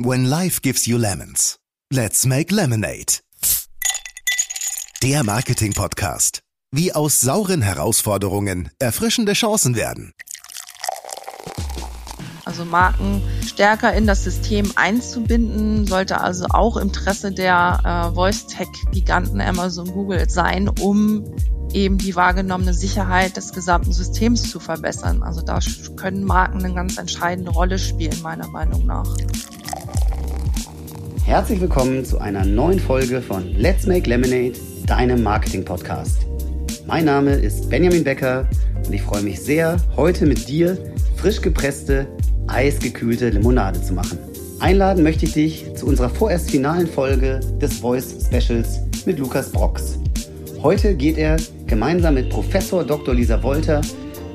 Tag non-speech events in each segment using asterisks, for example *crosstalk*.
When life gives you lemons, let's make lemonade. Der Marketing-Podcast. Wie aus sauren Herausforderungen erfrischende Chancen werden. Also Marken stärker in das System einzubinden, sollte also auch Interesse der äh, Voice-Tech-Giganten Amazon, Google sein, um eben die wahrgenommene Sicherheit des gesamten Systems zu verbessern. Also da können Marken eine ganz entscheidende Rolle spielen, meiner Meinung nach. Herzlich willkommen zu einer neuen Folge von Let's Make Lemonade, deinem Marketing-Podcast. Mein Name ist Benjamin Becker und ich freue mich sehr, heute mit dir frisch gepresste, eisgekühlte Limonade zu machen. Einladen möchte ich dich zu unserer vorerst finalen Folge des Voice Specials mit Lukas Brox. Heute geht er gemeinsam mit Professor Dr. Lisa Wolter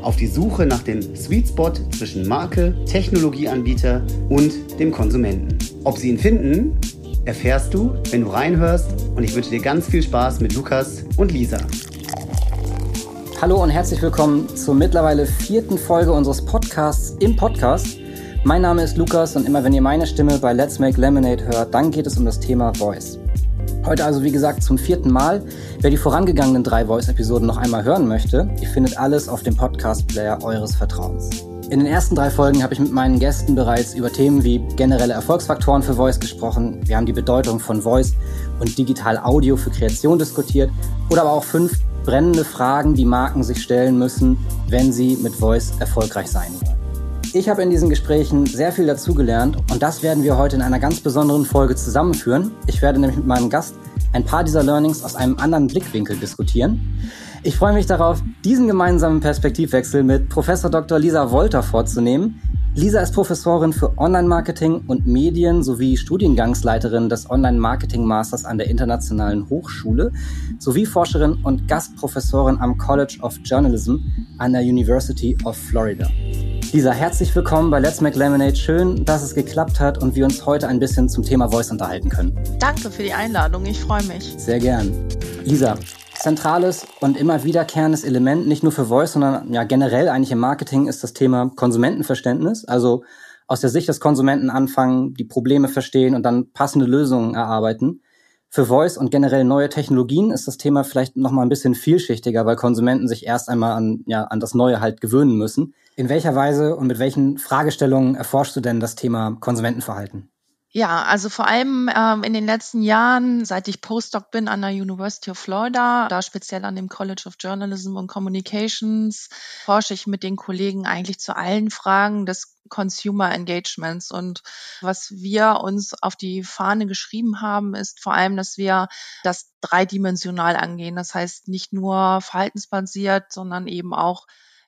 auf die Suche nach dem Sweet Spot zwischen Marke, Technologieanbieter und dem Konsumenten. Ob sie ihn finden, erfährst du, wenn du reinhörst und ich wünsche dir ganz viel Spaß mit Lukas und Lisa. Hallo und herzlich willkommen zur mittlerweile vierten Folge unseres Podcasts im Podcast. Mein Name ist Lukas und immer wenn ihr meine Stimme bei Let's Make Lemonade hört, dann geht es um das Thema Voice. Heute also wie gesagt zum vierten Mal. Wer die vorangegangenen drei Voice-Episoden noch einmal hören möchte, ihr findet alles auf dem Podcast-Player eures Vertrauens. In den ersten drei Folgen habe ich mit meinen Gästen bereits über Themen wie generelle Erfolgsfaktoren für Voice gesprochen. Wir haben die Bedeutung von Voice und digital Audio für Kreation diskutiert oder aber auch fünf brennende Fragen, die Marken sich stellen müssen, wenn sie mit Voice erfolgreich sein wollen. Ich habe in diesen Gesprächen sehr viel dazugelernt und das werden wir heute in einer ganz besonderen Folge zusammenführen. Ich werde nämlich mit meinem Gast ein paar dieser Learnings aus einem anderen Blickwinkel diskutieren. Ich freue mich darauf, diesen gemeinsamen Perspektivwechsel mit Professor Dr. Lisa Wolter vorzunehmen. Lisa ist Professorin für Online-Marketing und Medien sowie Studiengangsleiterin des Online-Marketing-Masters an der Internationalen Hochschule sowie Forscherin und Gastprofessorin am College of Journalism an der University of Florida. Lisa, herzlich willkommen bei Let's Make Lemonade. Schön, dass es geklappt hat und wir uns heute ein bisschen zum Thema Voice unterhalten können. Danke für die Einladung, ich freue mich. Sehr gern. Lisa, zentrales und immer wiederkehrendes Element, nicht nur für Voice, sondern ja generell eigentlich im Marketing ist das Thema Konsumentenverständnis. Also aus der Sicht des Konsumenten anfangen, die Probleme verstehen und dann passende Lösungen erarbeiten. Für Voice und generell neue Technologien ist das Thema vielleicht noch mal ein bisschen vielschichtiger, weil Konsumenten sich erst einmal an, ja, an das Neue halt gewöhnen müssen. In welcher Weise und mit welchen Fragestellungen erforschst du denn das Thema Konsumentenverhalten? Ja, also vor allem ähm, in den letzten Jahren, seit ich Postdoc bin an der University of Florida, da speziell an dem College of Journalism and Communications, forsche ich mit den Kollegen eigentlich zu allen Fragen des Consumer Engagements. Und was wir uns auf die Fahne geschrieben haben, ist vor allem, dass wir das dreidimensional angehen. Das heißt nicht nur verhaltensbasiert, sondern eben auch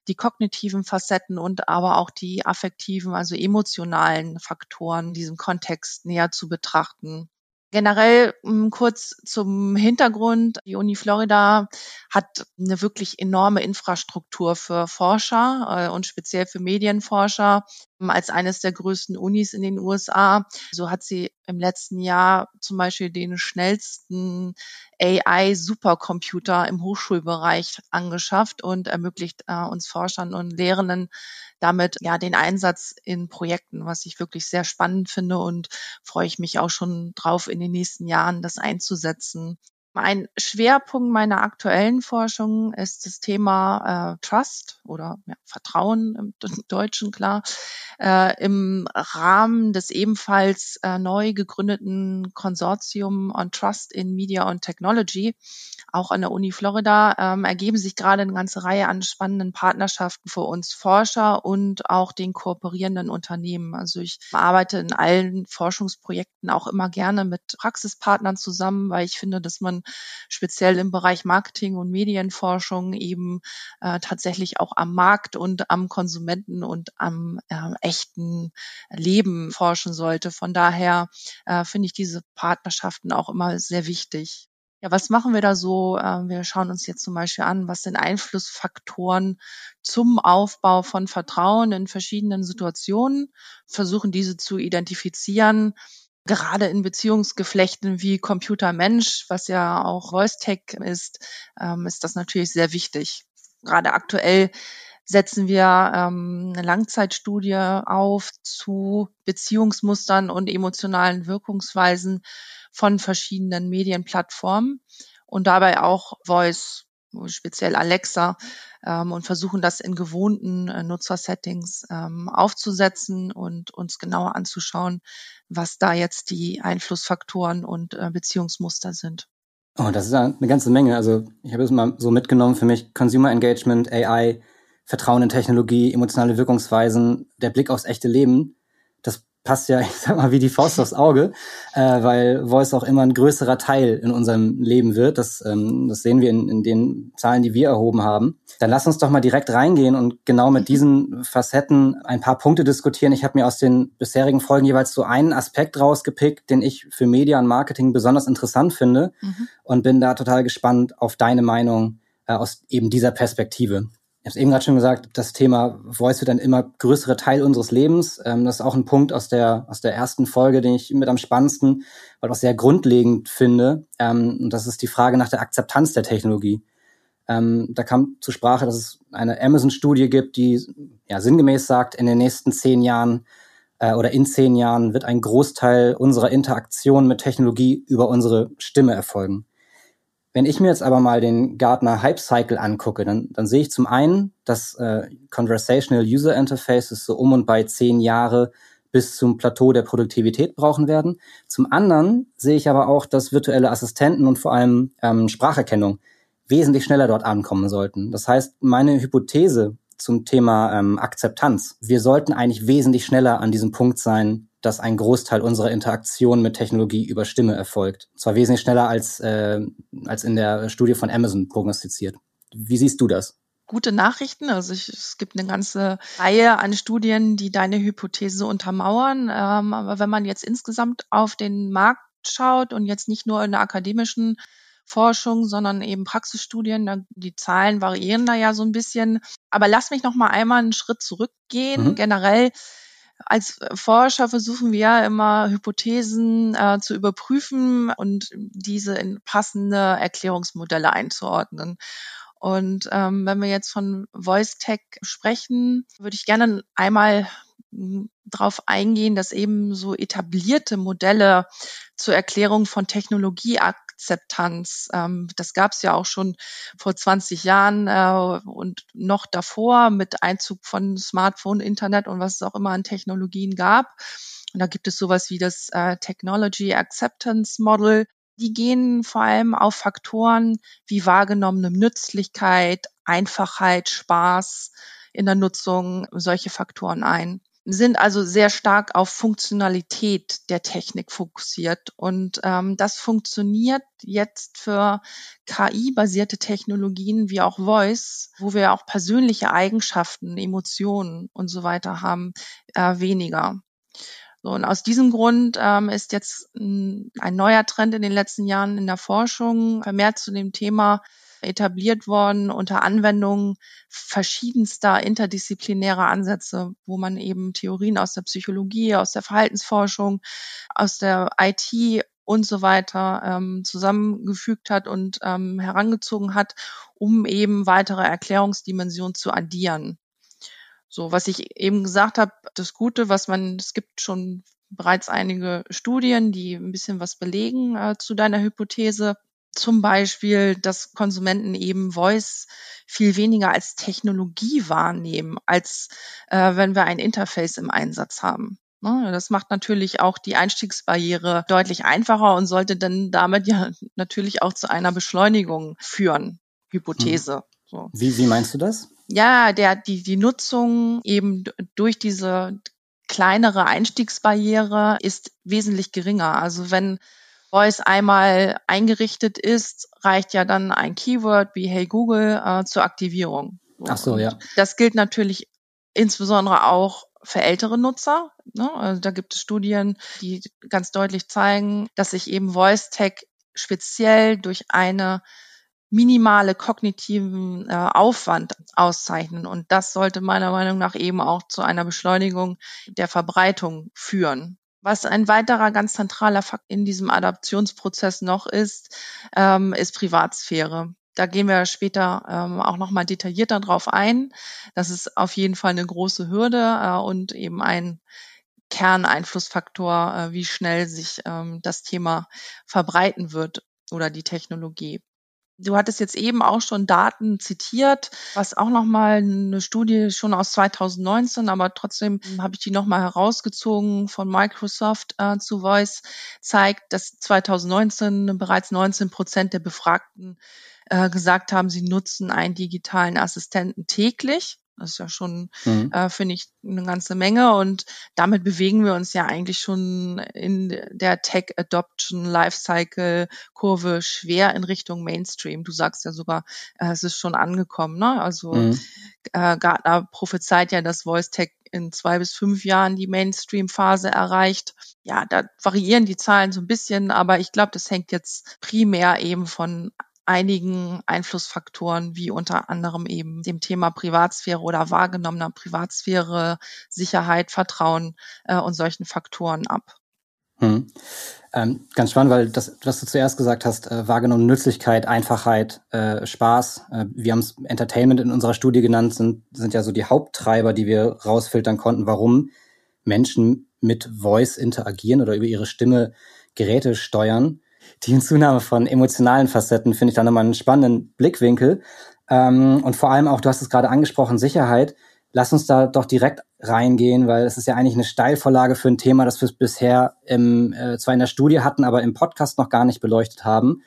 die kognitiven Facetten und aber auch die affektiven, also emotionalen Faktoren in diesem Kontext näher zu betrachten. Generell hm, kurz zum Hintergrund. Die Uni Florida hat eine wirklich enorme Infrastruktur für Forscher äh, und speziell für Medienforscher als eines der größten Unis in den USA. So hat sie im letzten Jahr zum Beispiel den schnellsten AI-Supercomputer im Hochschulbereich angeschafft und ermöglicht äh, uns Forschern und Lehrenden damit ja den Einsatz in Projekten, was ich wirklich sehr spannend finde und freue ich mich auch schon drauf, in den nächsten Jahren das einzusetzen. Ein Schwerpunkt meiner aktuellen Forschung ist das Thema äh, Trust oder ja, Vertrauen im *laughs* Deutschen klar äh, im Rahmen des ebenfalls äh, neu gegründeten Konsortium on Trust in Media and Technology auch an der Uni Florida ähm, ergeben sich gerade eine ganze Reihe an spannenden Partnerschaften für uns Forscher und auch den kooperierenden Unternehmen. Also ich arbeite in allen Forschungsprojekten auch immer gerne mit Praxispartnern zusammen, weil ich finde, dass man speziell im Bereich Marketing und Medienforschung eben äh, tatsächlich auch am Markt und am Konsumenten und am äh, echten Leben forschen sollte. Von daher äh, finde ich diese Partnerschaften auch immer sehr wichtig. Ja, was machen wir da so? Ähm, wir schauen uns jetzt zum Beispiel an, was sind Einflussfaktoren zum Aufbau von Vertrauen in verschiedenen Situationen, versuchen diese zu identifizieren. Gerade in Beziehungsgeflechten wie Computer-Mensch, was ja auch Voice-Tech ist, ähm, ist das natürlich sehr wichtig. Gerade aktuell setzen wir ähm, eine Langzeitstudie auf zu Beziehungsmustern und emotionalen Wirkungsweisen von verschiedenen Medienplattformen und dabei auch Voice, speziell Alexa, ähm, und versuchen das in gewohnten äh, Nutzersettings ähm, aufzusetzen und uns genauer anzuschauen, was da jetzt die Einflussfaktoren und äh, Beziehungsmuster sind. Oh, das ist eine ganze Menge. Also ich habe es mal so mitgenommen für mich. Consumer Engagement, AI, Vertrauen in Technologie, emotionale Wirkungsweisen, der Blick aufs echte Leben. Passt ja, *laughs* ich sag mal, wie die Faust aufs Auge, äh, weil Voice auch immer ein größerer Teil in unserem Leben wird. Das, ähm, das sehen wir in, in den Zahlen, die wir erhoben haben. Dann lass uns doch mal direkt reingehen und genau mit diesen Facetten ein paar Punkte diskutieren. Ich habe mir aus den bisherigen Folgen jeweils so einen Aspekt rausgepickt, den ich für Media und Marketing besonders interessant finde mhm. und bin da total gespannt auf deine Meinung äh, aus eben dieser Perspektive. Ich habe es eben gerade schon gesagt, das Thema Voice wird ein immer größerer Teil unseres Lebens. Ähm, das ist auch ein Punkt aus der, aus der ersten Folge, den ich mit am spannendsten, weil auch sehr grundlegend finde. Ähm, und das ist die Frage nach der Akzeptanz der Technologie. Ähm, da kam zur Sprache, dass es eine Amazon-Studie gibt, die ja, sinngemäß sagt, in den nächsten zehn Jahren äh, oder in zehn Jahren wird ein Großteil unserer Interaktion mit Technologie über unsere Stimme erfolgen. Wenn ich mir jetzt aber mal den Gartner Hype Cycle angucke, dann, dann sehe ich zum einen, dass äh, Conversational User Interfaces so um und bei zehn Jahre bis zum Plateau der Produktivität brauchen werden. Zum anderen sehe ich aber auch, dass virtuelle Assistenten und vor allem ähm, Spracherkennung wesentlich schneller dort ankommen sollten. Das heißt, meine Hypothese zum Thema ähm, Akzeptanz, wir sollten eigentlich wesentlich schneller an diesem Punkt sein, dass ein Großteil unserer Interaktion mit Technologie über Stimme erfolgt. Zwar wesentlich schneller als, äh, als in der Studie von Amazon prognostiziert. Wie siehst du das? Gute Nachrichten. Also ich, es gibt eine ganze Reihe an Studien, die deine Hypothese untermauern. Ähm, aber wenn man jetzt insgesamt auf den Markt schaut und jetzt nicht nur in der akademischen Forschung, sondern eben Praxisstudien. Die Zahlen variieren da ja so ein bisschen. Aber lass mich noch mal einmal einen Schritt zurückgehen. Mhm. Generell als Forscher versuchen wir ja immer Hypothesen äh, zu überprüfen und diese in passende Erklärungsmodelle einzuordnen. Und ähm, wenn wir jetzt von Voice Tech sprechen, würde ich gerne einmal hm, darauf eingehen, dass eben so etablierte Modelle zur Erklärung von Technologie Akzeptanz. Ähm, das gab es ja auch schon vor 20 Jahren äh, und noch davor mit Einzug von Smartphone, Internet und was es auch immer an Technologien gab. Und da gibt es sowas wie das äh, Technology Acceptance Model. Die gehen vor allem auf Faktoren wie wahrgenommene Nützlichkeit, Einfachheit, Spaß in der Nutzung, solche Faktoren ein sind also sehr stark auf Funktionalität der Technik fokussiert. Und ähm, das funktioniert jetzt für KI-basierte Technologien wie auch Voice, wo wir auch persönliche Eigenschaften, Emotionen und so weiter haben, äh, weniger. So, und aus diesem Grund ähm, ist jetzt ein, ein neuer Trend in den letzten Jahren in der Forschung vermehrt zu dem Thema etabliert worden unter Anwendung verschiedenster interdisziplinärer Ansätze, wo man eben Theorien aus der Psychologie, aus der Verhaltensforschung, aus der IT und so weiter ähm, zusammengefügt hat und ähm, herangezogen hat, um eben weitere Erklärungsdimensionen zu addieren. So, was ich eben gesagt habe, das Gute, was man, es gibt schon bereits einige Studien, die ein bisschen was belegen äh, zu deiner Hypothese zum Beispiel, dass Konsumenten eben Voice viel weniger als Technologie wahrnehmen, als äh, wenn wir ein Interface im Einsatz haben. Ne? Das macht natürlich auch die Einstiegsbarriere deutlich einfacher und sollte dann damit ja *laughs* natürlich auch zu einer Beschleunigung führen. Hypothese. Hm. So. Wie, wie meinst du das? Ja, der, die, die Nutzung eben durch diese kleinere Einstiegsbarriere ist wesentlich geringer. Also wenn Voice einmal eingerichtet ist, reicht ja dann ein Keyword wie Hey Google äh, zur Aktivierung. Ach so, ja. Das gilt natürlich insbesondere auch für ältere Nutzer. Ne? Also da gibt es Studien, die ganz deutlich zeigen, dass sich eben Voice Tech speziell durch eine minimale kognitiven äh, Aufwand auszeichnen. Und das sollte meiner Meinung nach eben auch zu einer Beschleunigung der Verbreitung führen. Was ein weiterer ganz zentraler Fakt in diesem Adaptionsprozess noch ist, ähm, ist Privatsphäre. da gehen wir später ähm, auch nochmal detaillierter drauf ein. Das ist auf jeden Fall eine große Hürde äh, und eben ein Kerneinflussfaktor, äh, wie schnell sich ähm, das Thema verbreiten wird oder die Technologie. Du hattest jetzt eben auch schon Daten zitiert, was auch nochmal eine Studie schon aus 2019, aber trotzdem habe ich die nochmal herausgezogen von Microsoft äh, zu Voice, zeigt, dass 2019 bereits 19 Prozent der Befragten äh, gesagt haben, sie nutzen einen digitalen Assistenten täglich. Das ist ja schon, mhm. äh, finde ich, eine ganze Menge. Und damit bewegen wir uns ja eigentlich schon in der Tech Adoption Lifecycle Kurve schwer in Richtung Mainstream. Du sagst ja sogar, äh, es ist schon angekommen. Ne? Also mhm. äh, Gartner prophezeit ja, dass Voice Tech in zwei bis fünf Jahren die Mainstream-Phase erreicht. Ja, da variieren die Zahlen so ein bisschen, aber ich glaube, das hängt jetzt primär eben von einigen Einflussfaktoren, wie unter anderem eben dem Thema Privatsphäre oder wahrgenommener Privatsphäre, Sicherheit, Vertrauen äh, und solchen Faktoren ab. Hm. Ähm, ganz spannend, weil das, was du zuerst gesagt hast, äh, wahrgenommene Nützlichkeit, Einfachheit, äh, Spaß, äh, wir haben es Entertainment in unserer Studie genannt, sind, sind ja so die Haupttreiber, die wir rausfiltern konnten, warum Menschen mit Voice interagieren oder über ihre Stimme Geräte steuern die Hinzunahme von emotionalen Facetten finde ich da nochmal einen spannenden Blickwinkel. Ähm, und vor allem auch, du hast es gerade angesprochen, Sicherheit. Lass uns da doch direkt reingehen, weil es ist ja eigentlich eine Steilvorlage für ein Thema, das wir bisher im, äh, zwar in der Studie hatten, aber im Podcast noch gar nicht beleuchtet haben.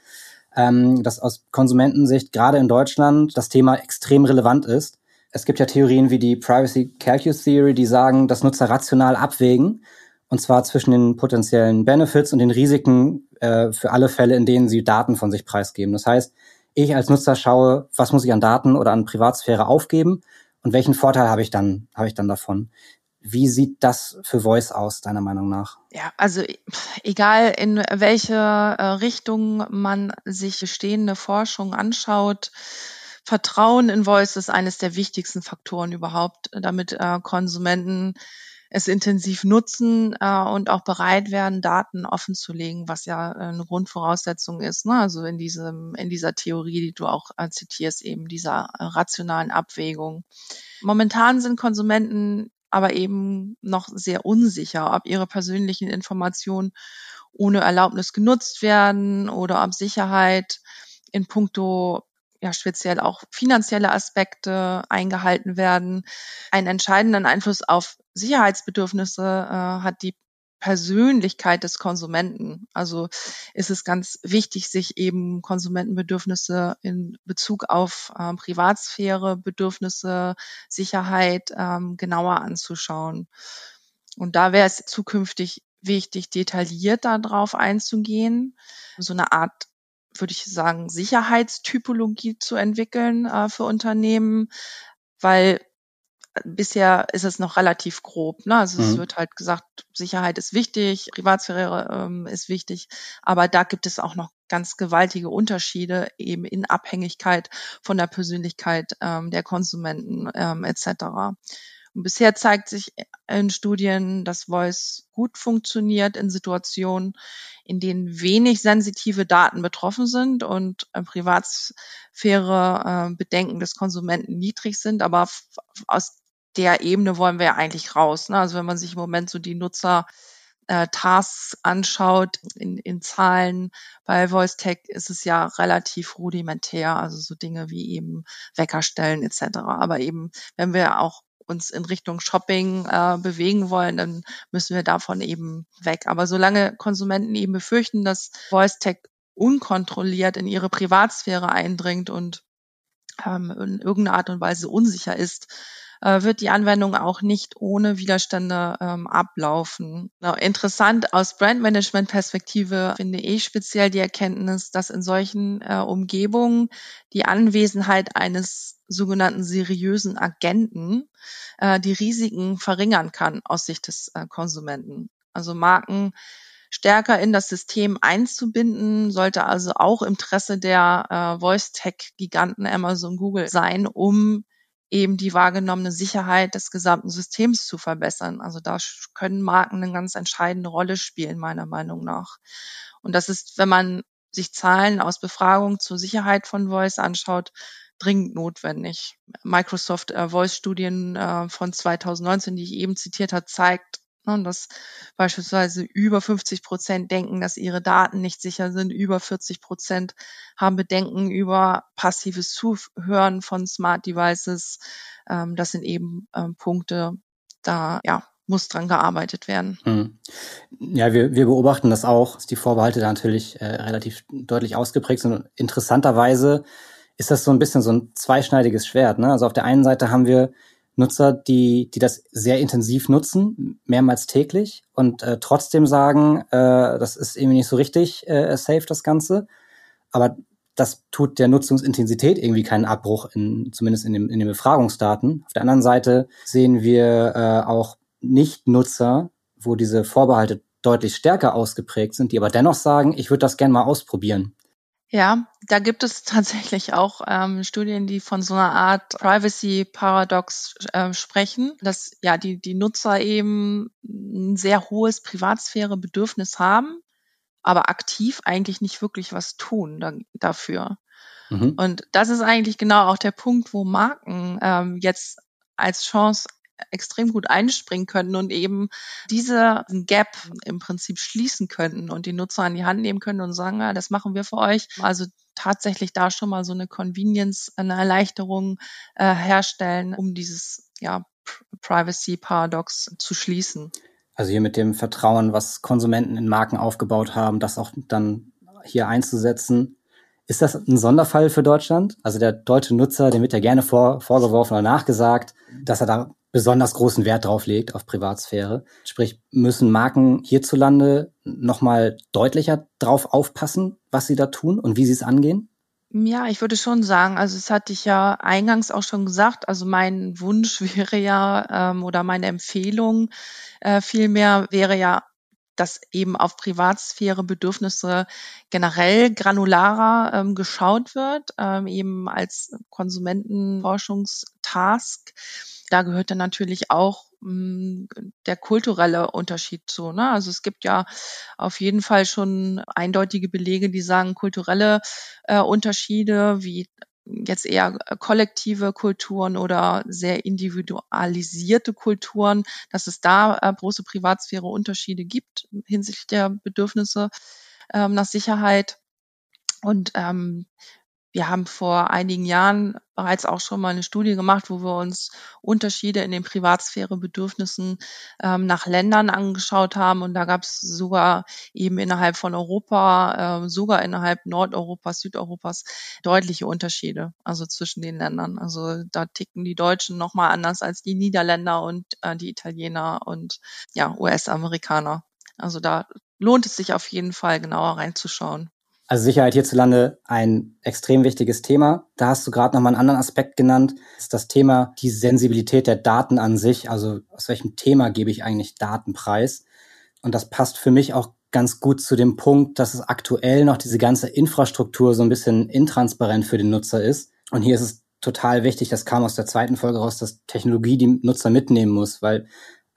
Ähm, dass aus Konsumentensicht gerade in Deutschland das Thema extrem relevant ist. Es gibt ja Theorien wie die Privacy Calculus Theory, die sagen, dass Nutzer rational abwägen und zwar zwischen den potenziellen Benefits und den Risiken äh, für alle Fälle, in denen sie Daten von sich preisgeben. Das heißt, ich als Nutzer schaue, was muss ich an Daten oder an Privatsphäre aufgeben und welchen Vorteil habe ich dann, habe ich dann davon? Wie sieht das für Voice aus, deiner Meinung nach? Ja, also egal in welche äh, Richtung man sich bestehende Forschung anschaut, Vertrauen in Voice ist eines der wichtigsten Faktoren überhaupt, damit äh, Konsumenten es intensiv nutzen äh, und auch bereit werden, Daten offen zu legen, was ja äh, eine Grundvoraussetzung ist. Ne? Also in diesem, in dieser Theorie, die du auch äh, zitierst, eben dieser äh, rationalen Abwägung. Momentan sind Konsumenten aber eben noch sehr unsicher, ob ihre persönlichen Informationen ohne Erlaubnis genutzt werden oder ob Sicherheit in puncto ja speziell auch finanzielle Aspekte eingehalten werden. Einen entscheidenden Einfluss auf Sicherheitsbedürfnisse äh, hat die Persönlichkeit des Konsumenten. Also ist es ganz wichtig, sich eben Konsumentenbedürfnisse in Bezug auf äh, Privatsphäre, Bedürfnisse, Sicherheit ähm, genauer anzuschauen. Und da wäre es zukünftig wichtig, detailliert darauf einzugehen, so eine Art würde ich sagen, Sicherheitstypologie zu entwickeln äh, für Unternehmen, weil bisher ist es noch relativ grob. Ne? Also mhm. es wird halt gesagt, Sicherheit ist wichtig, Privatsphäre ähm, ist wichtig, aber da gibt es auch noch ganz gewaltige Unterschiede eben in Abhängigkeit von der Persönlichkeit ähm, der Konsumenten ähm, etc. Bisher zeigt sich in Studien, dass Voice gut funktioniert in Situationen, in denen wenig sensitive Daten betroffen sind und äh, Privatsphäre äh, Bedenken des Konsumenten niedrig sind. Aber aus der Ebene wollen wir ja eigentlich raus. Ne? Also wenn man sich im Moment so die Nutzer äh, Tasks anschaut in, in Zahlen bei VoiceTech ist es ja relativ rudimentär, also so Dinge wie eben Weckerstellen etc. Aber eben, wenn wir auch uns in Richtung Shopping äh, bewegen wollen, dann müssen wir davon eben weg. Aber solange Konsumenten eben befürchten, dass Voice Tech unkontrolliert in ihre Privatsphäre eindringt und ähm, in irgendeiner Art und Weise unsicher ist, äh, wird die Anwendung auch nicht ohne Widerstände ähm, ablaufen. Na, interessant aus Brandmanagement-Perspektive finde ich speziell die Erkenntnis, dass in solchen äh, Umgebungen die Anwesenheit eines sogenannten seriösen Agenten äh, die Risiken verringern kann aus Sicht des äh, Konsumenten. Also Marken stärker in das System einzubinden, sollte also auch Interesse der äh, Voice-Tech-Giganten Amazon Google sein, um eben die wahrgenommene Sicherheit des gesamten Systems zu verbessern. Also da können Marken eine ganz entscheidende Rolle spielen, meiner Meinung nach. Und das ist, wenn man sich Zahlen aus Befragungen zur Sicherheit von Voice anschaut, dringend notwendig. Microsoft äh, Voice Studien äh, von 2019, die ich eben zitiert habe, zeigt, ne, dass beispielsweise über 50 Prozent denken, dass ihre Daten nicht sicher sind, über 40 Prozent haben Bedenken über passives Zuhören von Smart Devices. Ähm, das sind eben ähm, Punkte, da ja muss dran gearbeitet werden. Hm. Ja, wir, wir beobachten das auch, dass die Vorbehalte da natürlich äh, relativ deutlich ausgeprägt sind. interessanterweise ist das so ein bisschen so ein zweischneidiges Schwert. Ne? Also auf der einen Seite haben wir Nutzer, die, die das sehr intensiv nutzen, mehrmals täglich und äh, trotzdem sagen, äh, das ist irgendwie nicht so richtig äh, safe, das Ganze. Aber das tut der Nutzungsintensität irgendwie keinen Abbruch, in, zumindest in, dem, in den Befragungsdaten. Auf der anderen Seite sehen wir äh, auch Nicht-Nutzer, wo diese Vorbehalte deutlich stärker ausgeprägt sind, die aber dennoch sagen, ich würde das gerne mal ausprobieren. Ja, da gibt es *laughs* tatsächlich auch ähm, Studien, die von so einer Art Privacy Paradox äh, sprechen, dass ja die, die Nutzer eben ein sehr hohes Privatsphärebedürfnis haben, aber aktiv eigentlich nicht wirklich was tun da, dafür. Mhm. Und das ist eigentlich genau auch der Punkt, wo Marken ähm, jetzt als Chance extrem gut einspringen könnten und eben diese Gap im Prinzip schließen könnten und die Nutzer an die Hand nehmen können und sagen, ja, das machen wir für euch. Also tatsächlich da schon mal so eine Convenience, eine Erleichterung äh, herstellen, um dieses ja, Privacy Paradox zu schließen. Also hier mit dem Vertrauen, was Konsumenten in Marken aufgebaut haben, das auch dann hier einzusetzen. Ist das ein Sonderfall für Deutschland? Also der deutsche Nutzer, dem wird ja gerne vor, vorgeworfen oder nachgesagt, dass er da besonders großen Wert drauf legt, auf Privatsphäre. Sprich, müssen Marken hierzulande nochmal deutlicher drauf aufpassen, was sie da tun und wie sie es angehen? Ja, ich würde schon sagen, also es hatte ich ja eingangs auch schon gesagt, also mein Wunsch *laughs* wäre ja ähm, oder meine Empfehlung äh, vielmehr wäre ja, dass eben auf Privatsphäre-Bedürfnisse generell granularer ähm, geschaut wird, ähm, eben als Konsumentenforschungstask da gehört dann natürlich auch hm, der kulturelle Unterschied zu. Ne? Also es gibt ja auf jeden Fall schon eindeutige Belege, die sagen, kulturelle äh, Unterschiede wie jetzt eher kollektive Kulturen oder sehr individualisierte Kulturen, dass es da äh, große Privatsphäre-Unterschiede gibt hinsichtlich der Bedürfnisse ähm, nach Sicherheit. Und ähm, wir haben vor einigen Jahren bereits auch schon mal eine Studie gemacht, wo wir uns Unterschiede in den Privatsphärebedürfnissen ähm, nach Ländern angeschaut haben. Und da gab es sogar eben innerhalb von Europa, äh, sogar innerhalb Nordeuropas, Südeuropas deutliche Unterschiede, also zwischen den Ländern. Also da ticken die Deutschen nochmal anders als die Niederländer und äh, die Italiener und ja, US-Amerikaner. Also da lohnt es sich auf jeden Fall genauer reinzuschauen. Also Sicherheit hierzulande ein extrem wichtiges Thema. Da hast du gerade noch mal einen anderen Aspekt genannt. Das ist das Thema die Sensibilität der Daten an sich. Also aus welchem Thema gebe ich eigentlich Daten preis? Und das passt für mich auch ganz gut zu dem Punkt, dass es aktuell noch diese ganze Infrastruktur so ein bisschen intransparent für den Nutzer ist. Und hier ist es total wichtig, das kam aus der zweiten Folge raus, dass Technologie die Nutzer mitnehmen muss, weil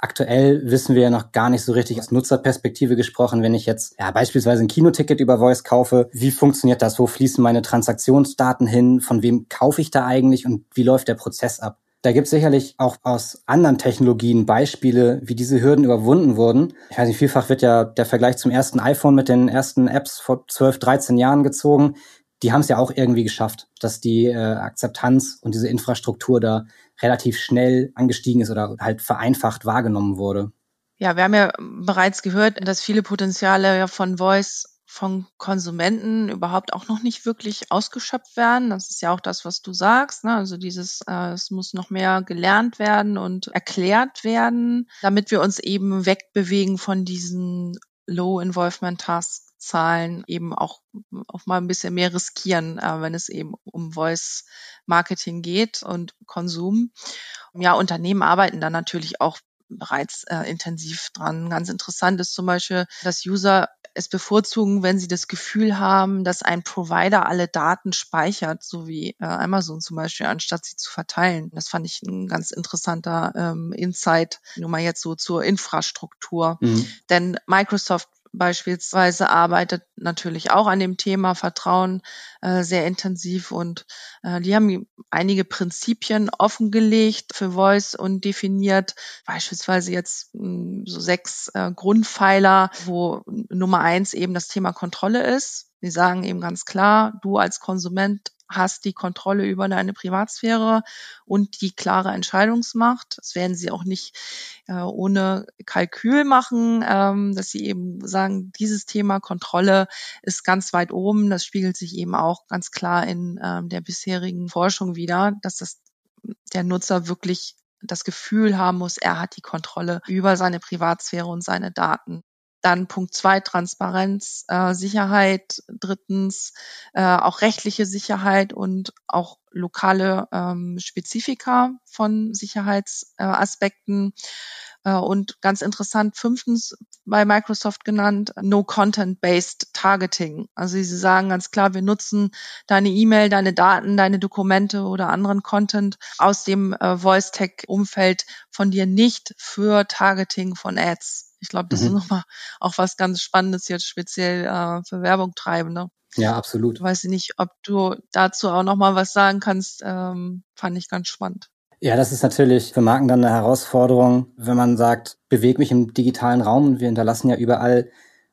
Aktuell wissen wir ja noch gar nicht so richtig aus Nutzerperspektive gesprochen, wenn ich jetzt ja, beispielsweise ein Kinoticket über Voice kaufe, wie funktioniert das? Wo fließen meine Transaktionsdaten hin? Von wem kaufe ich da eigentlich und wie läuft der Prozess ab? Da gibt es sicherlich auch aus anderen Technologien Beispiele, wie diese Hürden überwunden wurden. Ich weiß nicht, vielfach wird ja der Vergleich zum ersten iPhone mit den ersten Apps vor 12, 13 Jahren gezogen. Die haben es ja auch irgendwie geschafft, dass die äh, Akzeptanz und diese Infrastruktur da relativ schnell angestiegen ist oder halt vereinfacht wahrgenommen wurde. Ja, wir haben ja bereits gehört, dass viele Potenziale von Voice von Konsumenten überhaupt auch noch nicht wirklich ausgeschöpft werden. Das ist ja auch das, was du sagst. Ne? Also dieses, äh, es muss noch mehr gelernt werden und erklärt werden, damit wir uns eben wegbewegen von diesen Low-Involvement-Tasks Zahlen eben auch, auch mal ein bisschen mehr riskieren, äh, wenn es eben um Voice Marketing geht und Konsum. Ja, Unternehmen arbeiten da natürlich auch bereits äh, intensiv dran. Ganz interessant ist zum Beispiel, dass User es bevorzugen, wenn sie das Gefühl haben, dass ein Provider alle Daten speichert, so wie äh, Amazon zum Beispiel, anstatt sie zu verteilen. Das fand ich ein ganz interessanter ähm, Insight, nur mal jetzt so zur Infrastruktur. Mhm. Denn Microsoft beispielsweise arbeitet natürlich auch an dem Thema Vertrauen äh, sehr intensiv und äh, die haben einige Prinzipien offengelegt für Voice und definiert beispielsweise jetzt mh, hm, so sechs äh, Grundpfeiler, wo Nummer eins eben das Thema Kontrolle ist. Sie sagen eben ganz klar, du als Konsument hast die Kontrolle über deine Privatsphäre und die klare Entscheidungsmacht. Das werden sie auch nicht äh, ohne Kalkül machen, ähm, dass sie eben sagen, dieses Thema Kontrolle ist ganz weit oben. Das spiegelt sich eben auch ganz klar in ähm, der bisherigen Forschung wieder, dass das der Nutzer wirklich das Gefühl haben muss, er hat die Kontrolle über seine Privatsphäre und seine Daten. Dann Punkt zwei, Transparenz, äh, Sicherheit. Drittens äh, auch rechtliche Sicherheit und auch lokale ähm, Spezifika von Sicherheitsaspekten. Äh, und ganz interessant, fünftens bei Microsoft genannt, No Content-Based Targeting. Also sie sagen ganz klar, wir nutzen deine E-Mail, deine Daten, deine Dokumente oder anderen Content aus dem äh, Voice-Tech-Umfeld von dir nicht für Targeting von Ads. Ich glaube, das mhm. ist nochmal auch was ganz Spannendes jetzt speziell äh, für Werbung treibende. Ja, absolut. Ich weiß nicht, ob du dazu auch nochmal was sagen kannst. Ähm, fand ich ganz spannend. Ja, das ist natürlich für Marken dann eine Herausforderung, wenn man sagt, bewege mich im digitalen Raum und wir hinterlassen ja überall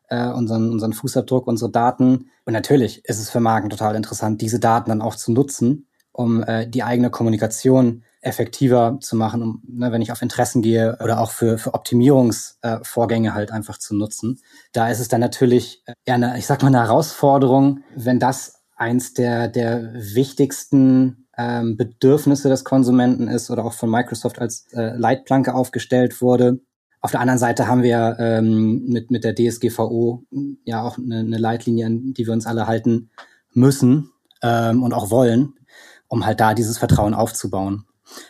äh, unseren, unseren Fußabdruck, unsere Daten. Und natürlich ist es für Marken total interessant, diese Daten dann auch zu nutzen, um äh, die eigene Kommunikation effektiver zu machen, um, ne, wenn ich auf Interessen gehe oder auch für, für Optimierungsvorgänge äh, halt einfach zu nutzen. Da ist es dann natürlich eher eine, ich sag mal, eine Herausforderung, wenn das eins der, der wichtigsten ähm, Bedürfnisse des Konsumenten ist oder auch von Microsoft als äh, Leitplanke aufgestellt wurde. Auf der anderen Seite haben wir ähm, mit, mit der DSGVO ja auch eine, eine Leitlinie, an die wir uns alle halten müssen ähm, und auch wollen, um halt da dieses Vertrauen aufzubauen.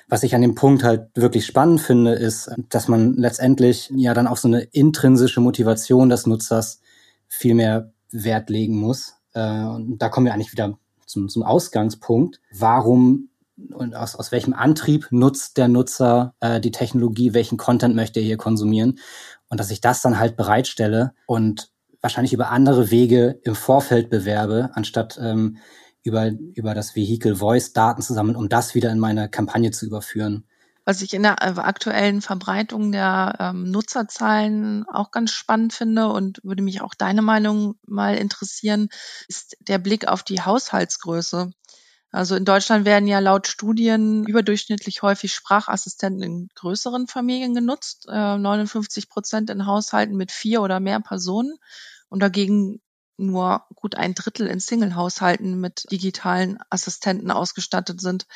Was ich an dem Punkt halt wirklich spannend finde, ist, dass man letztendlich ja dann auf so eine intrinsische Motivation des Nutzers viel mehr Wert legen muss. Äh, und da kommen wir eigentlich wieder zum, zum Ausgangspunkt. Warum und aus, aus welchem Antrieb nutzt der Nutzer äh, die Technologie, welchen Content möchte er hier konsumieren und dass ich das dann halt bereitstelle und wahrscheinlich über andere Wege im Vorfeld bewerbe, anstatt ähm, über, über das Vehicle Voice Daten zu sammeln, um das wieder in meine Kampagne zu überführen. Was ich in der äh, aktuellen Verbreitung der ähm, Nutzerzahlen auch ganz spannend finde und würde mich auch deine Meinung mal interessieren, ist der Blick auf die Haushaltsgröße. Also in Deutschland werden ja laut Studien überdurchschnittlich häufig Sprachassistenten in größeren Familien genutzt, äh, 59 Prozent in Haushalten mit vier oder mehr Personen. Und dagegen nur gut ein Drittel in Single-Haushalten mit digitalen Assistenten ausgestattet sind.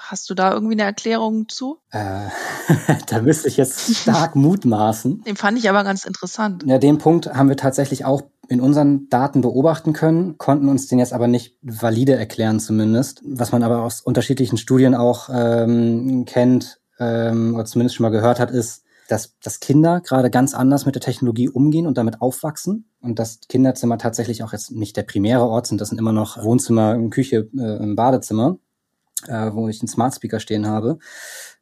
Hast du da irgendwie eine Erklärung zu? Äh, *laughs* da müsste ich jetzt stark mutmaßen. Den fand ich aber ganz interessant. Ja, den Punkt haben wir tatsächlich auch in unseren Daten beobachten können, konnten uns den jetzt aber nicht valide erklären zumindest. Was man aber aus unterschiedlichen Studien auch ähm, kennt ähm, oder zumindest schon mal gehört hat, ist, dass, dass Kinder gerade ganz anders mit der Technologie umgehen und damit aufwachsen und dass Kinderzimmer tatsächlich auch jetzt nicht der primäre Ort sind. Das sind immer noch Wohnzimmer, Küche, äh, im Badezimmer, äh, wo ich einen Smart Speaker stehen habe.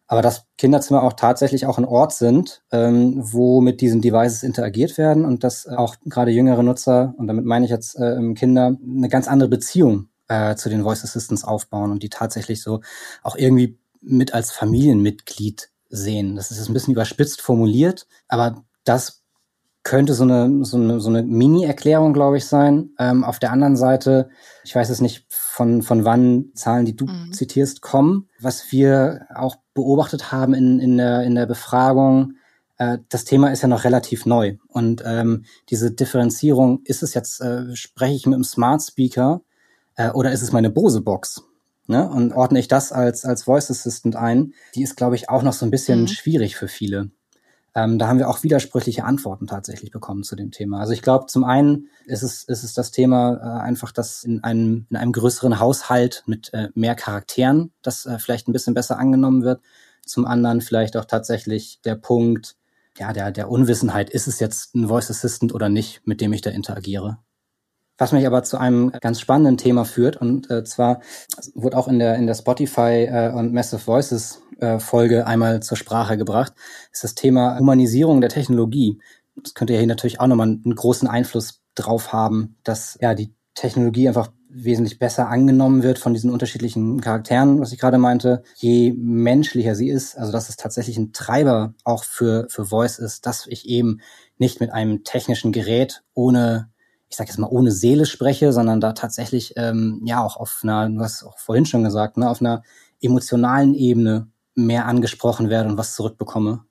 Aber dass Kinderzimmer auch tatsächlich auch ein Ort sind, ähm, wo mit diesen Devices interagiert werden und dass auch gerade jüngere Nutzer, und damit meine ich jetzt äh, Kinder, eine ganz andere Beziehung äh, zu den Voice Assistants aufbauen und die tatsächlich so auch irgendwie mit als Familienmitglied sehen. Das ist ein bisschen überspitzt formuliert, aber das könnte so eine, so eine, so eine Mini-Erklärung, glaube ich, sein. Ähm, auf der anderen Seite, ich weiß es nicht, von, von wann Zahlen, die du mhm. zitierst, kommen. Was wir auch beobachtet haben in, in, der, in der Befragung, äh, das Thema ist ja noch relativ neu. Und ähm, diese Differenzierung, ist es jetzt, äh, spreche ich mit einem Smart Speaker äh, oder ist es meine Bose-Box? Ne? Und ordne ich das als, als Voice Assistant ein, die ist, glaube ich, auch noch so ein bisschen mhm. schwierig für viele. Ähm, da haben wir auch widersprüchliche Antworten tatsächlich bekommen zu dem Thema. Also ich glaube, zum einen ist es, ist es das Thema äh, einfach, dass in einem, in einem größeren Haushalt mit äh, mehr Charakteren das äh, vielleicht ein bisschen besser angenommen wird. Zum anderen vielleicht auch tatsächlich der Punkt, ja, der, der Unwissenheit, ist es jetzt ein Voice Assistant oder nicht, mit dem ich da interagiere. Was mich aber zu einem ganz spannenden Thema führt und äh, zwar wurde auch in der in der Spotify äh, und Massive Voices äh, Folge einmal zur Sprache gebracht, ist das Thema Humanisierung der Technologie. das könnte ja hier natürlich auch nochmal einen großen Einfluss drauf haben, dass ja die Technologie einfach wesentlich besser angenommen wird von diesen unterschiedlichen Charakteren, was ich gerade meinte, je menschlicher sie ist, also dass es tatsächlich ein Treiber auch für, für Voice ist, dass ich eben nicht mit einem technischen Gerät ohne, ich sage jetzt mal, ohne Seele spreche, sondern da tatsächlich ähm, ja auch auf einer, du hast auch vorhin schon gesagt, ne, auf einer emotionalen Ebene mehr angesprochen werde und was zurückbekomme.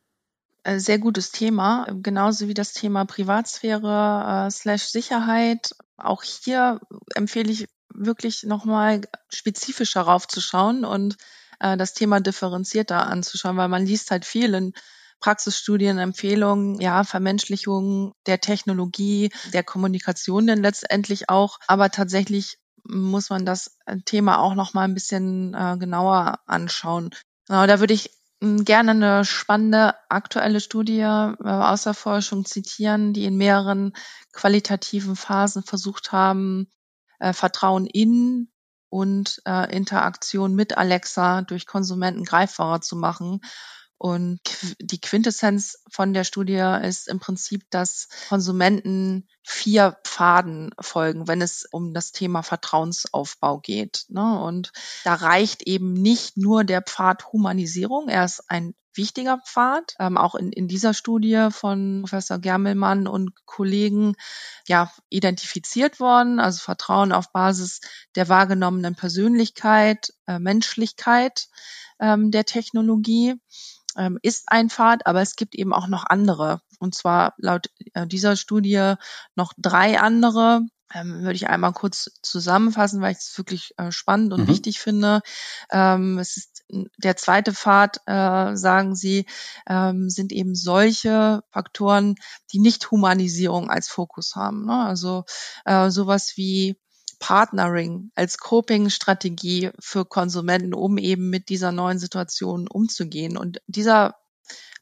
Äh, sehr gutes Thema, genauso wie das Thema Privatsphäre äh, slash Sicherheit. Auch hier empfehle ich wirklich nochmal spezifischer raufzuschauen und äh, das Thema differenzierter anzuschauen, weil man liest halt viel in Praxisstudien, Empfehlungen, ja, Vermenschlichung der Technologie, der Kommunikation denn letztendlich auch. Aber tatsächlich muss man das Thema auch noch mal ein bisschen äh, genauer anschauen. Genau, da würde ich hm, gerne eine spannende aktuelle Studie äh, aus der Forschung zitieren, die in mehreren qualitativen Phasen versucht haben, äh, Vertrauen in und äh, Interaktion mit Alexa durch Konsumenten greifbarer zu machen und die Quintessenz von der Studie ist im Prinzip, dass Konsumenten vier Pfaden folgen, wenn es um das Thema Vertrauensaufbau geht. Ne? Und da reicht eben nicht nur der Pfad Humanisierung. Er ist ein wichtiger Pfad, ähm, auch in, in dieser Studie von Professor Germelmann und Kollegen ja identifiziert worden. Also Vertrauen auf Basis der wahrgenommenen Persönlichkeit, äh, Menschlichkeit ähm, der Technologie ähm, ist ein Pfad, aber es gibt eben auch noch andere. Und zwar laut äh, dieser Studie noch drei andere. Ähm, würde ich einmal kurz zusammenfassen, weil ich es wirklich äh, spannend und mhm. wichtig finde. Ähm, es ist der zweite Pfad, äh, sagen Sie, ähm, sind eben solche Faktoren, die nicht Humanisierung als Fokus haben. Ne? Also äh, sowas wie Partnering als Coping-Strategie für Konsumenten, um eben mit dieser neuen Situation umzugehen. Und dieser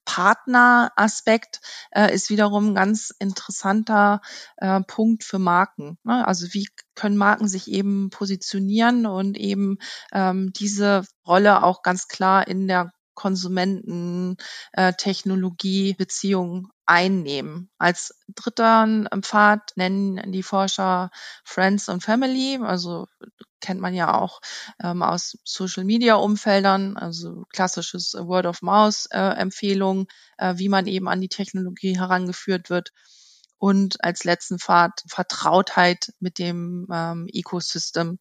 Partneraspekt äh, ist wiederum ein ganz interessanter äh, Punkt für Marken. Ne? Also wie können Marken sich eben positionieren und eben ähm, diese Rolle auch ganz klar in der Konsumenten-Technologie-Beziehung einnehmen. Als dritter Pfad nennen die Forscher Friends und Family, also kennt man ja auch ähm, aus Social Media Umfeldern, also klassisches Word of Mouse äh, Empfehlung, äh, wie man eben an die Technologie herangeführt wird. Und als letzten Pfad Vertrautheit mit dem ähm, Ecosystem.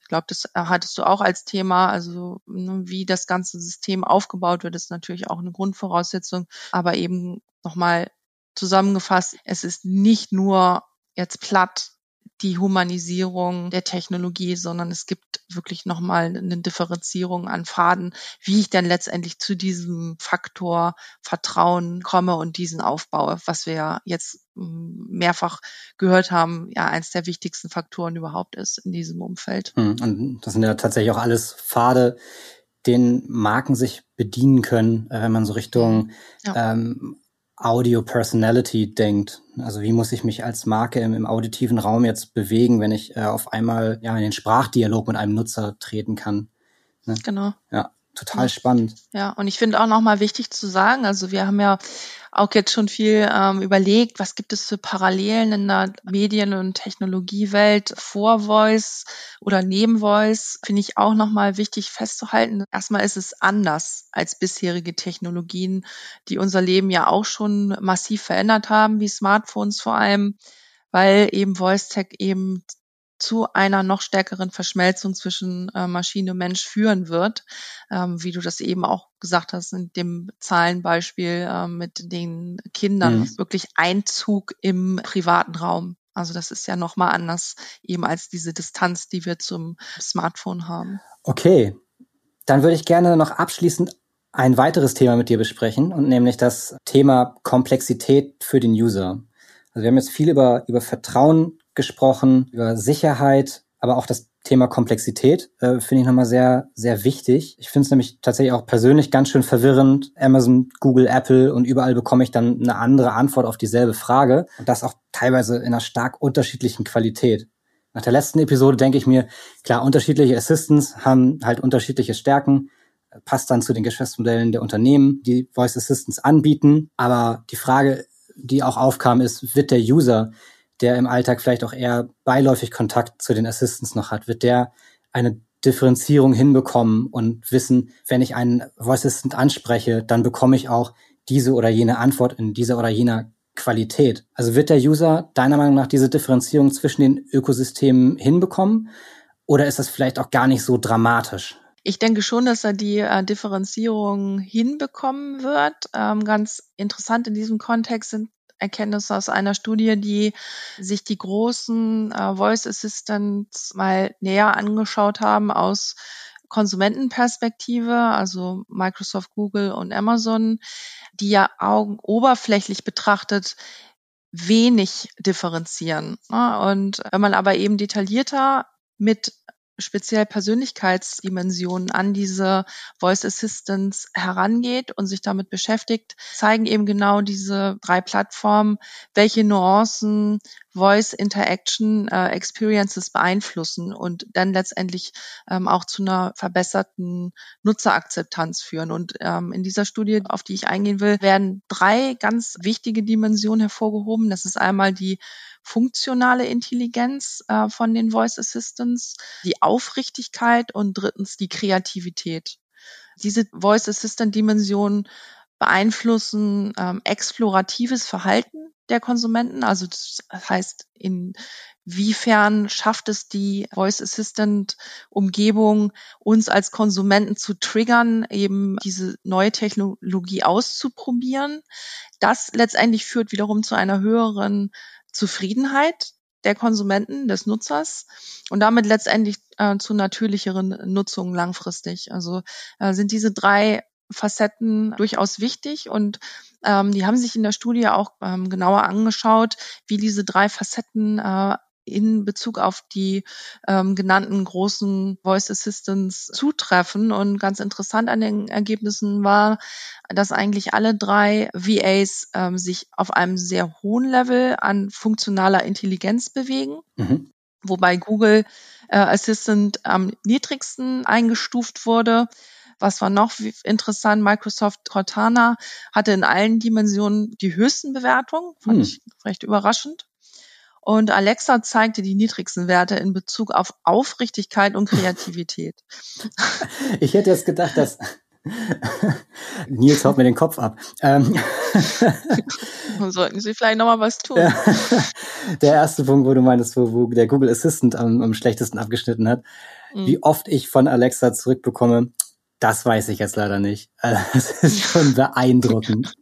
Ich glaube, das hattest du auch als Thema. Also ne, wie das ganze System aufgebaut wird, ist natürlich auch eine Grundvoraussetzung. Aber eben nochmal zusammengefasst, es ist nicht nur jetzt platt die Humanisierung der Technologie, sondern es gibt wirklich nochmal eine Differenzierung an Faden, wie ich denn letztendlich zu diesem Faktor Vertrauen komme und diesen aufbaue, was wir jetzt hm, mehrfach gehört haben, ja, eins der wichtigsten Faktoren überhaupt ist in diesem Umfeld. Hm, und das sind ja tatsächlich auch alles Pfade, den Marken sich bedienen können, äh, wenn man so Richtung ja. ähm, Audio Personality denkt. Also wie muss ich mich als Marke im, im auditiven Raum jetzt bewegen, wenn ich äh, auf einmal ja in den Sprachdialog mit einem Nutzer treten kann. Ne? Genau. Ja, total spannend. Ja, und ich finde auch nochmal wichtig zu sagen, also wir haben ja auch jetzt schon viel ähm, überlegt, was gibt es für Parallelen in der Medien- und Technologiewelt vor Voice oder neben Voice, finde ich auch nochmal wichtig festzuhalten. Erstmal ist es anders als bisherige Technologien, die unser Leben ja auch schon massiv verändert haben, wie Smartphones vor allem weil eben Voice Tech eben zu einer noch stärkeren Verschmelzung zwischen äh, Maschine und Mensch führen wird, ähm, wie du das eben auch gesagt hast in dem Zahlenbeispiel äh, mit den Kindern, mhm. wirklich Einzug im privaten Raum. Also das ist ja nochmal anders eben als diese Distanz, die wir zum Smartphone haben. Okay, dann würde ich gerne noch abschließend ein weiteres Thema mit dir besprechen und nämlich das Thema Komplexität für den User. Also wir haben jetzt viel über, über Vertrauen gesprochen, über Sicherheit, aber auch das Thema Komplexität äh, finde ich nochmal sehr, sehr wichtig. Ich finde es nämlich tatsächlich auch persönlich ganz schön verwirrend. Amazon, Google, Apple und überall bekomme ich dann eine andere Antwort auf dieselbe Frage. Und das auch teilweise in einer stark unterschiedlichen Qualität. Nach der letzten Episode denke ich mir, klar, unterschiedliche Assistants haben halt unterschiedliche Stärken, passt dann zu den Geschäftsmodellen der Unternehmen, die Voice Assistants anbieten. Aber die Frage die auch aufkam, ist, wird der User, der im Alltag vielleicht auch eher beiläufig Kontakt zu den Assistants noch hat, wird der eine Differenzierung hinbekommen und wissen, wenn ich einen Voice Assistant anspreche, dann bekomme ich auch diese oder jene Antwort in dieser oder jener Qualität. Also wird der User deiner Meinung nach diese Differenzierung zwischen den Ökosystemen hinbekommen oder ist das vielleicht auch gar nicht so dramatisch? Ich denke schon, dass er die äh, Differenzierung hinbekommen wird. Ähm, ganz interessant in diesem Kontext sind Erkenntnisse aus einer Studie, die sich die großen äh, Voice Assistants mal näher angeschaut haben aus Konsumentenperspektive, also Microsoft, Google und Amazon, die ja Augen oberflächlich betrachtet wenig differenzieren. Ne? Und wenn man aber eben detaillierter mit speziell Persönlichkeitsdimensionen an diese Voice Assistants herangeht und sich damit beschäftigt, zeigen eben genau diese drei Plattformen, welche Nuancen Voice Interaction äh, Experiences beeinflussen und dann letztendlich ähm, auch zu einer verbesserten Nutzerakzeptanz führen. Und ähm, in dieser Studie, auf die ich eingehen will, werden drei ganz wichtige Dimensionen hervorgehoben. Das ist einmal die funktionale Intelligenz äh, von den Voice Assistants, die Aufrichtigkeit und drittens die Kreativität. Diese Voice Assistant Dimensionen beeinflussen ähm, exploratives Verhalten der Konsumenten. Also das heißt, inwiefern schafft es die Voice Assistant Umgebung, uns als Konsumenten zu triggern, eben diese neue Technologie auszuprobieren. Das letztendlich führt wiederum zu einer höheren Zufriedenheit der Konsumenten, des Nutzers und damit letztendlich äh, zu natürlicheren Nutzungen langfristig. Also äh, sind diese drei Facetten durchaus wichtig und ähm, die haben sich in der Studie auch ähm, genauer angeschaut, wie diese drei Facetten äh, in Bezug auf die ähm, genannten großen Voice Assistants zutreffen. Und ganz interessant an den Ergebnissen war, dass eigentlich alle drei VAs ähm, sich auf einem sehr hohen Level an funktionaler Intelligenz bewegen. Mhm. Wobei Google äh, Assistant am niedrigsten eingestuft wurde. Was war noch interessant? Microsoft Cortana hatte in allen Dimensionen die höchsten Bewertungen. Fand hm. ich recht überraschend. Und Alexa zeigte die niedrigsten Werte in Bezug auf Aufrichtigkeit und Kreativität. *laughs* Ich hätte jetzt gedacht, dass *laughs* Nils haut mir den Kopf ab. Ähm, *laughs* Sollten Sie vielleicht nochmal was tun. der erste Punkt, wo du meinst, wo, wo der Google Assistant am, am schlechtesten abgeschnitten hat, mhm. wie oft ich von Alexa zurückbekomme, das weiß ich jetzt leider nicht. Das ist schon beeindruckend.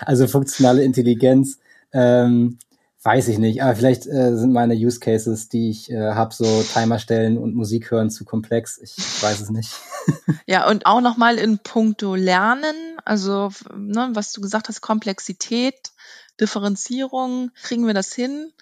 also funktionale Intelligenz, ähm, Weiß ich nicht, aber vielleicht äh, sind meine Use Cases, die ich äh, habe, so Timer stellen und Musik hören zu komplex. Ich, ich weiß es nicht. *laughs* ja, und auch nochmal in puncto Lernen, also ne, was du gesagt hast, Komplexität, Differenzierung, kriegen wir das hin?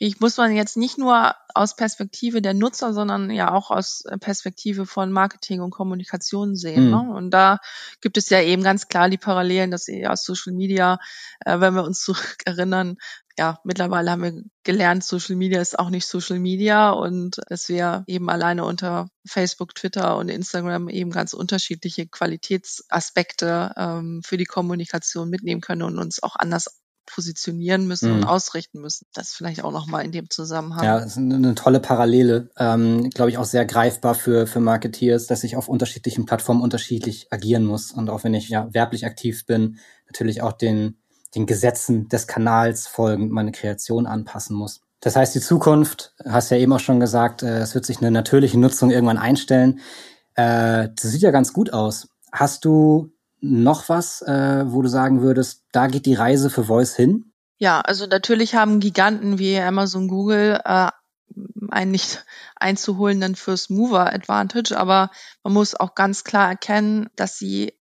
Ich muss man jetzt nicht nur aus Perspektive der Nutzer, sondern ja auch aus Perspektive von Marketing und Kommunikation sehen. Mhm. Ne? Und da gibt es ja eben ganz klar die Parallelen, dass aus Social Media, äh, wenn wir uns zurückerinnern, ja, mittlerweile haben wir gelernt, Social Media ist auch nicht Social Media und dass wir eben alleine unter Facebook, Twitter und Instagram eben ganz unterschiedliche Qualitätsaspekte ähm, für die Kommunikation mitnehmen können und uns auch anders positionieren müssen mhm. und ausrichten müssen. Das vielleicht auch nochmal in dem Zusammenhang. Ja, das ist eine tolle Parallele. Ähm, Glaube ich auch sehr greifbar für, für Marketeers, dass ich auf unterschiedlichen Plattformen unterschiedlich agieren muss. Und auch wenn ich ja werblich aktiv bin, natürlich auch den den Gesetzen des Kanals folgend meine Kreation anpassen muss. Das heißt, die Zukunft, hast ja eben auch schon gesagt, äh, es wird sich eine natürliche Nutzung irgendwann einstellen. Äh, das sieht ja ganz gut aus. Hast du noch was, äh, wo du sagen würdest, da geht die Reise für Voice hin? Ja, also natürlich haben Giganten wie Amazon, Google äh, einen nicht einzuholenden First Mover Advantage, aber man muss auch ganz klar erkennen, dass sie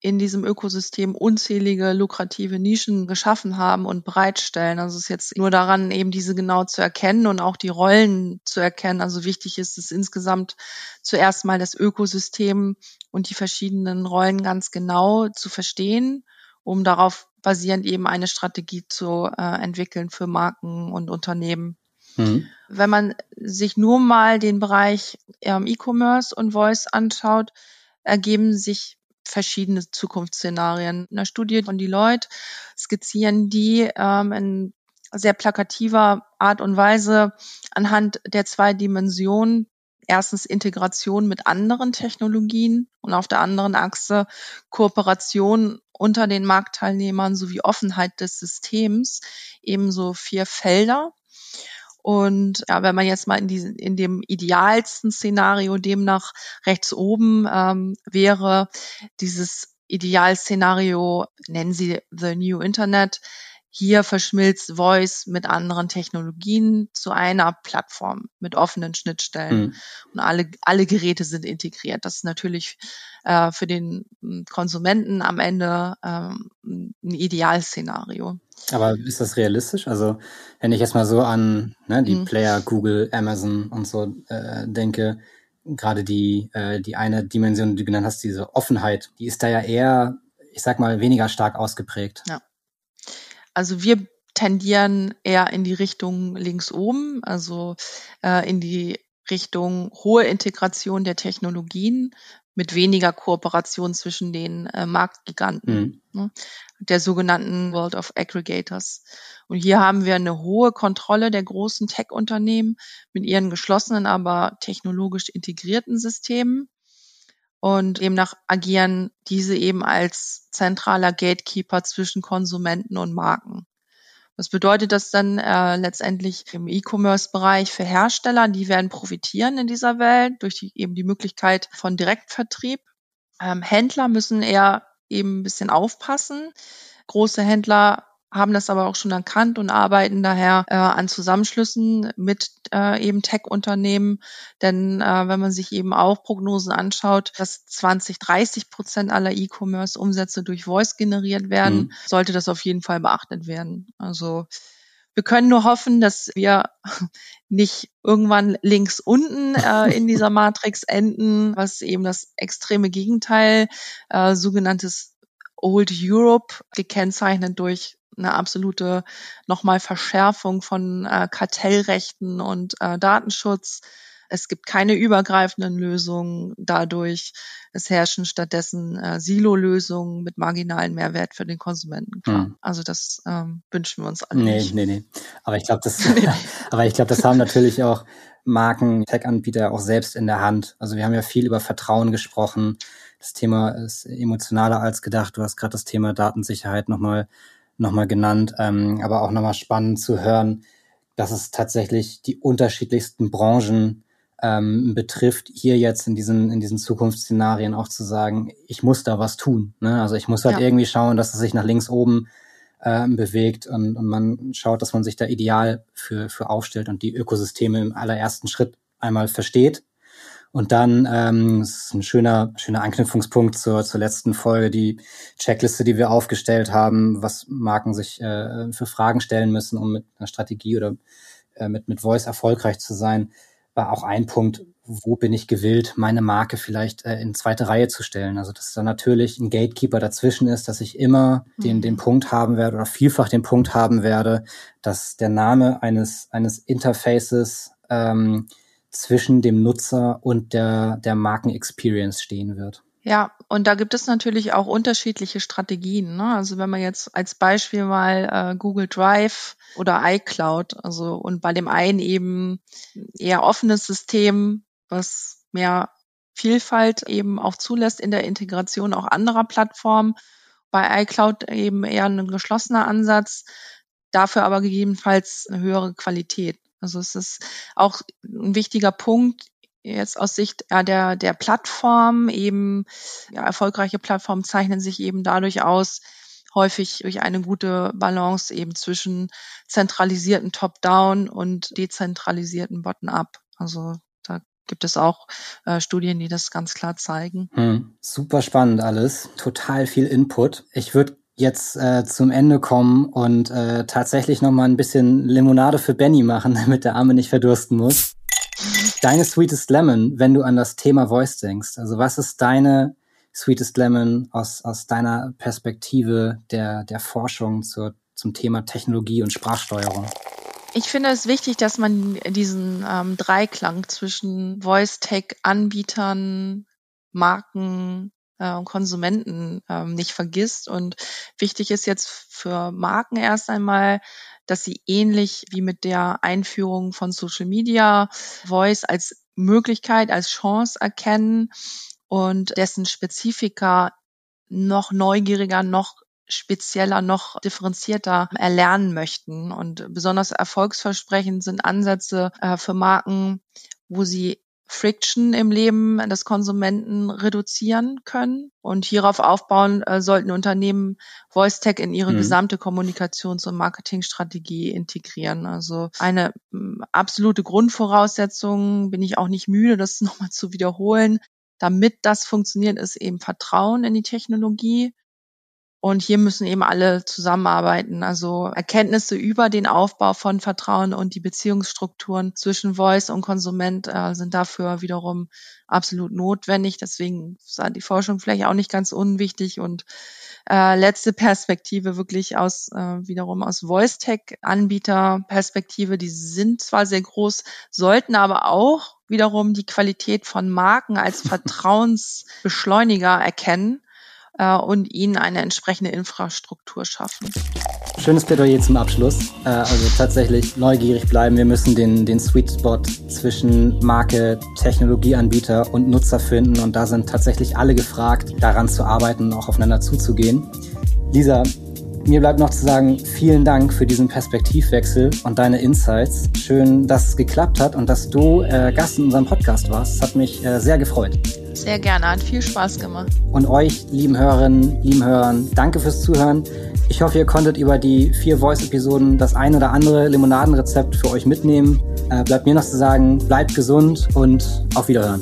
in diesem Ökosystem unzählige lukrative Nischen geschaffen haben und bereitstellen. Also es ist jetzt nur daran, eben diese genau zu erkennen und auch die Rollen zu erkennen. Also wichtig ist es insgesamt zuerst mal das Ökosystem und die verschiedenen Rollen ganz genau zu verstehen, um darauf basierend eben eine Strategie zu äh, entwickeln für Marken und Unternehmen. Mhm. Wenn man sich nur mal den Bereich ähm, E-Commerce und Voice anschaut, ergeben sich verschiedene Zukunftsszenarien. In einer Studie von Deloitte skizzieren die ähm, in sehr plakativer Art und Weise anhand der zwei Dimensionen erstens Integration mit anderen Technologien und auf der anderen Achse Kooperation unter den Marktteilnehmern sowie Offenheit des Systems, ebenso vier Felder. Und ja, wenn man jetzt mal in, diesen, in dem idealsten Szenario demnach rechts oben ähm, wäre, dieses Idealszenario nennen sie The New Internet, hier verschmilzt Voice mit anderen Technologien zu einer Plattform mit offenen Schnittstellen mhm. und alle, alle Geräte sind integriert. Das ist natürlich äh, für den hm, Konsumenten am Ende ähm, ein Idealszenario. Aber ist das realistisch? Also wenn ich jetzt mal so an ne, die mhm. Player, Google, Amazon und so äh, denke, gerade die, äh, die eine Dimension, die du genannt hast, diese Offenheit, die ist da ja eher, ich sag mal, weniger stark ausgeprägt. Ja. Also wir tendieren eher in die Richtung links oben, also äh, in die Richtung hohe Integration der Technologien mit weniger Kooperation zwischen den äh, Marktgiganten, mhm. ne, der sogenannten World of Aggregators. Und hier haben wir eine hohe Kontrolle der großen Tech-Unternehmen mit ihren geschlossenen, aber technologisch integrierten Systemen. Und demnach agieren diese eben als zentraler Gatekeeper zwischen Konsumenten und Marken. Was bedeutet das dann äh, letztendlich im E-Commerce-Bereich für Hersteller? Die werden profitieren in dieser Welt durch die, eben die Möglichkeit von Direktvertrieb. Ähm, Händler müssen eher eben ein bisschen aufpassen. Große Händler haben das aber auch schon erkannt und arbeiten daher äh, an Zusammenschlüssen mit äh, eben Tech-Unternehmen. Denn äh, wenn man sich eben auch Prognosen anschaut, dass 20, 30 Prozent aller E-Commerce-Umsätze durch Voice generiert werden, mhm. sollte das auf jeden Fall beachtet werden. Also wir können nur hoffen, dass wir *laughs* nicht irgendwann links unten äh, in dieser Matrix *laughs* enden, was eben das extreme Gegenteil, äh, sogenanntes Old Europe, gekennzeichnet durch eine absolute nochmal Verschärfung von äh, Kartellrechten und äh, Datenschutz. Es gibt keine übergreifenden Lösungen dadurch. Es herrschen stattdessen äh, Silo-Lösungen mit marginalen Mehrwert für den Konsumenten. Hm. Also das ähm, wünschen wir uns alle nee, nicht. Nee, nee, Aber ich glaube, das, *laughs* *laughs* aber ich glaube, das haben natürlich auch Marken, Tech-Anbieter auch selbst in der Hand. Also wir haben ja viel über Vertrauen gesprochen. Das Thema ist emotionaler als gedacht. Du hast gerade das Thema Datensicherheit nochmal nochmal genannt, ähm, aber auch nochmal spannend zu hören, dass es tatsächlich die unterschiedlichsten Branchen ähm, betrifft, hier jetzt in diesen, in diesen Zukunftsszenarien auch zu sagen, ich muss da was tun. Ne? Also ich muss halt ja. irgendwie schauen, dass es sich nach links oben ähm, bewegt und, und man schaut, dass man sich da ideal für, für aufstellt und die Ökosysteme im allerersten Schritt einmal versteht und dann ähm, das ist ein schöner, schöner Anknüpfungspunkt zur, zur letzten Folge, die Checkliste, die wir aufgestellt haben, was Marken sich äh, für Fragen stellen müssen, um mit einer Strategie oder äh, mit, mit Voice erfolgreich zu sein, war auch ein Punkt, wo bin ich gewillt, meine Marke vielleicht äh, in zweite Reihe zu stellen. Also dass da natürlich ein Gatekeeper dazwischen ist, dass ich immer mhm. den, den Punkt haben werde oder vielfach den Punkt haben werde, dass der Name eines, eines Interfaces ähm, zwischen dem Nutzer und der, der Marken-Experience stehen wird. Ja, und da gibt es natürlich auch unterschiedliche Strategien. Ne? Also wenn man jetzt als Beispiel mal äh, Google Drive oder iCloud, also und bei dem einen eben eher offenes System, was mehr Vielfalt eben auch zulässt in der Integration auch anderer Plattformen. Bei iCloud eben eher ein geschlossener Ansatz, dafür aber gegebenenfalls eine höhere Qualität. Also es ist auch ein wichtiger Punkt, jetzt aus Sicht ja, der, der Plattform eben, ja, erfolgreiche Plattformen zeichnen sich eben dadurch aus, häufig durch eine gute Balance eben zwischen zentralisierten Top-Down und dezentralisierten Bottom-Up. Also da gibt es auch äh, Studien, die das ganz klar zeigen. Hm, super spannend alles, total viel Input. Ich würde jetzt äh, zum Ende kommen und äh, tatsächlich noch mal ein bisschen Limonade für Benny machen, *laughs* damit der Arme nicht verdursten muss. Deine Sweetest Lemon, wenn du an das Thema Voice denkst. Also was ist deine Sweetest Lemon aus, aus deiner Perspektive der, der Forschung zur, zum Thema Technologie und Sprachsteuerung? Ich finde es wichtig, dass man diesen ähm, Dreiklang zwischen Voice-Tech-Anbietern, Marken, äh, Konsumenten äh, nicht vergisst. Und wichtig ist jetzt für Marken erst einmal, dass sie ähnlich wie mit der Einführung von Social Media Voice als Möglichkeit, als Chance erkennen und dessen Spezifika noch neugieriger, noch spezieller, noch differenzierter erlernen möchten. Und besonders erfolgsversprechend sind Ansätze äh, für Marken, wo sie Friction im Leben des Konsumenten reduzieren können. Und hierauf aufbauen äh, sollten Unternehmen VoiceTech in ihre mhm. gesamte Kommunikations- und Marketingstrategie integrieren. Also eine m, absolute Grundvoraussetzung, bin ich auch nicht müde, das *laughs* nochmal zu wiederholen, damit das funktioniert, ist eben Vertrauen in die Technologie und hier müssen eben alle zusammenarbeiten. Also Erkenntnisse über den Aufbau von Vertrauen und die Beziehungsstrukturen zwischen Voice und Konsument äh, sind dafür wiederum absolut notwendig. Deswegen sei die Forschung vielleicht auch nicht ganz unwichtig. Und äh, letzte Perspektive wirklich aus äh, wiederum aus Voice-Tech-Anbieter-Perspektive. Die sind zwar sehr groß, sollten aber auch wiederum die Qualität von Marken als *laughs* Vertrauensbeschleuniger erkennen äh, und ihnen eine entsprechende Infrastruktur schaffen. Schönes Plädoyer zum Abschluss. Äh, also tatsächlich neugierig bleiben. Wir müssen den, den Sweet Spot zwischen Marke, Technologieanbieter und Nutzer finden. Und da sind tatsächlich alle gefragt, daran zu arbeiten und auch aufeinander zuzugehen. Lisa, mir bleibt noch zu sagen, vielen Dank für diesen Perspektivwechsel und deine Insights. Schön, dass es geklappt hat und dass du äh, Gast in unserem Podcast warst. Das hat mich äh, sehr gefreut. Sehr gerne, hat viel Spaß gemacht. Und euch, lieben Hörerinnen, lieben Hörern, danke fürs Zuhören. Ich hoffe, ihr konntet über die vier Voice-Episoden das ein oder andere Limonadenrezept für euch mitnehmen. Äh, bleibt mir noch zu sagen, bleibt gesund und auf Wiederhören.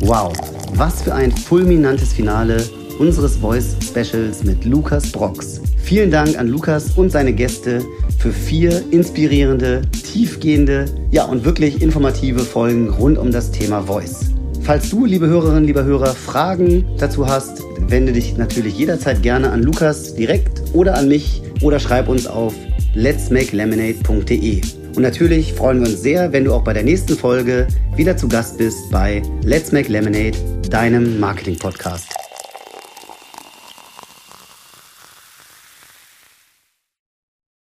Wow, was für ein fulminantes Finale unseres Voice Specials mit Lukas Brox. Vielen Dank an Lukas und seine Gäste für vier inspirierende, tiefgehende, ja und wirklich informative Folgen rund um das Thema Voice. Falls du, liebe Hörerinnen, lieber Hörer, Fragen dazu hast, wende dich natürlich jederzeit gerne an Lukas direkt oder an mich oder schreib uns auf letsmakelemonade.de. Und natürlich freuen wir uns sehr, wenn du auch bei der nächsten Folge wieder zu Gast bist bei Let's Make Lemonade, deinem Marketing-Podcast.